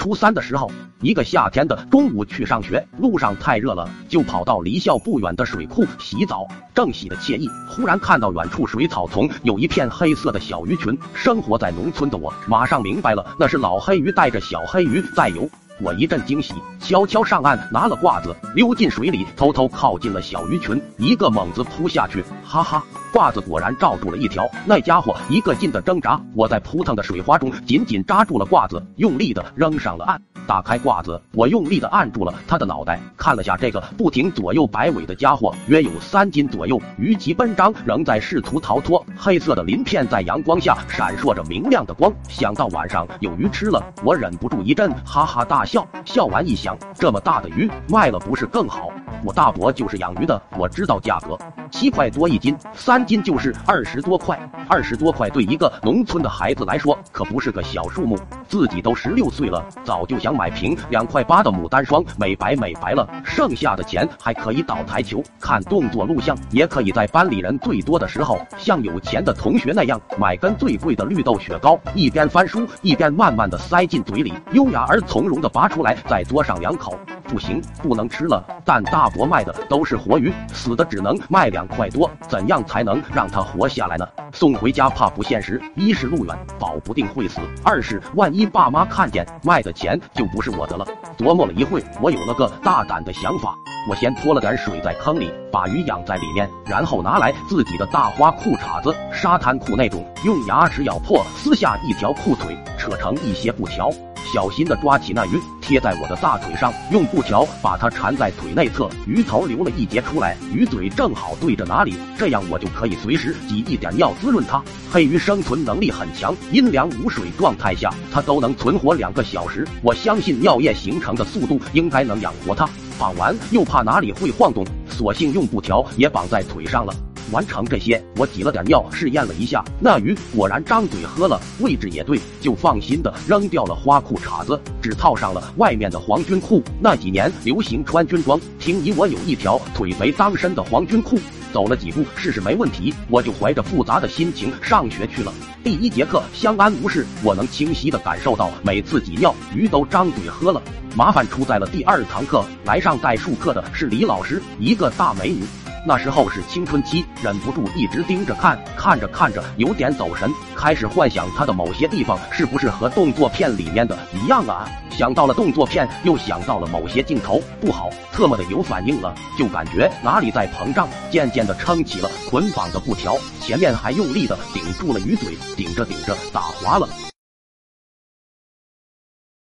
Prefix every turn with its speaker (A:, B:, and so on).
A: 初三的时候，一个夏天的中午去上学，路上太热了，就跑到离校不远的水库洗澡。正洗得惬意，忽然看到远处水草丛有一片黑色的小鱼群。生活在农村的我，马上明白了，那是老黑鱼带着小黑鱼在游。我一阵惊喜，悄悄上岸，拿了褂子，溜进水里，偷偷靠近了小鱼群，一个猛子扑下去，哈哈，褂子果然罩住了一条，那家伙一个劲的挣扎，我在扑腾的水花中紧紧扎住了褂子，用力的扔上了岸。打开褂子，我用力的按住了他的脑袋，看了下这个不停左右摆尾的家伙，约有三斤左右，鱼鳍奔张，仍在试图逃脱。黑色的鳞片在阳光下闪烁着明亮的光，想到晚上有鱼吃了，我忍不住一阵哈哈大笑。笑笑完一想，这么大的鱼卖了不是更好？我大伯就是养鱼的，我知道价格，七块多一斤，三斤就是二十多块。二十多块对一个农村的孩子来说可不是个小数目。自己都十六岁了，早就想买瓶两块八的牡丹霜美白美白了。剩下的钱还可以倒台球、看动作录像，也可以在班里人最多的时候，像有钱的同学那样买根最贵的绿豆雪糕，一边翻书一边慢慢的塞进嘴里，优雅而从容的拔出来，再嘬上两口。不行，不能吃了。但大伯卖的都是活鱼，死的只能卖两块多，怎样才能让他活下来呢？送回家怕不现实，一是路远，保不定会死；二是万一爸妈看见，卖的钱就不是我的了。琢磨了一会，我有了个大胆的想法，我先泼了点水在坑里，把鱼养在里面，然后拿来自己的大花裤衩子，沙滩裤那种，用牙齿咬破，撕下一条裤腿，扯成一些布条。小心的抓起那鱼，贴在我的大腿上，用布条把它缠在腿内侧，鱼头留了一截出来，鱼嘴正好对着哪里，这样我就可以随时挤一点尿滋润它。黑鱼生存能力很强，阴凉无水状态下，它都能存活两个小时。我相信尿液形成的速度应该能养活它。绑完又怕哪里会晃动，索性用布条也绑在腿上了。完成这些，我挤了点尿试验了一下，那鱼果然张嘴喝了，位置也对，就放心的扔掉了花裤衩子，只套上了外面的黄军裤。那几年流行穿军装，听你我有一条腿肥当身的黄军裤，走了几步试试没问题，我就怀着复杂的心情上学去了。第一节课相安无事，我能清晰的感受到每次挤尿鱼都张嘴喝了。麻烦出在了第二堂课，来上代数课的是李老师，一个大美女。那时候是青春期，忍不住一直盯着看，看着看着有点走神，开始幻想他的某些地方是不是和动作片里面的一样啊？想到了动作片，又想到了某些镜头，不好，特么的有反应了，就感觉哪里在膨胀，渐渐的撑起了捆绑的布条，前面还用力的顶住了鱼嘴，顶着顶着打滑了。